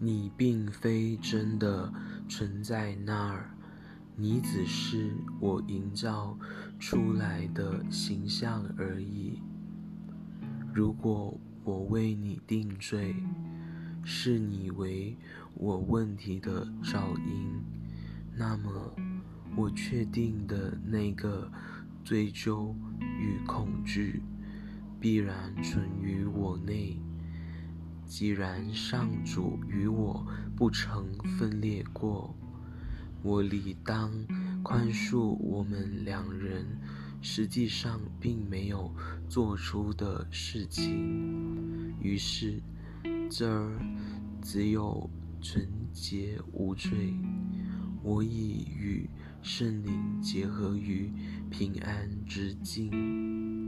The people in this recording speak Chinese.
你并非真的存在那儿，你只是我营造出来的形象而已。如果我为你定罪，是你为我问题的噪音，那么我确定的那个追究与恐惧必然存于我内。既然上主与我不曾分裂过，我理当宽恕我们两人实际上并没有做出的事情。于是，这儿只有纯洁无罪。我已与圣灵结合于平安之境。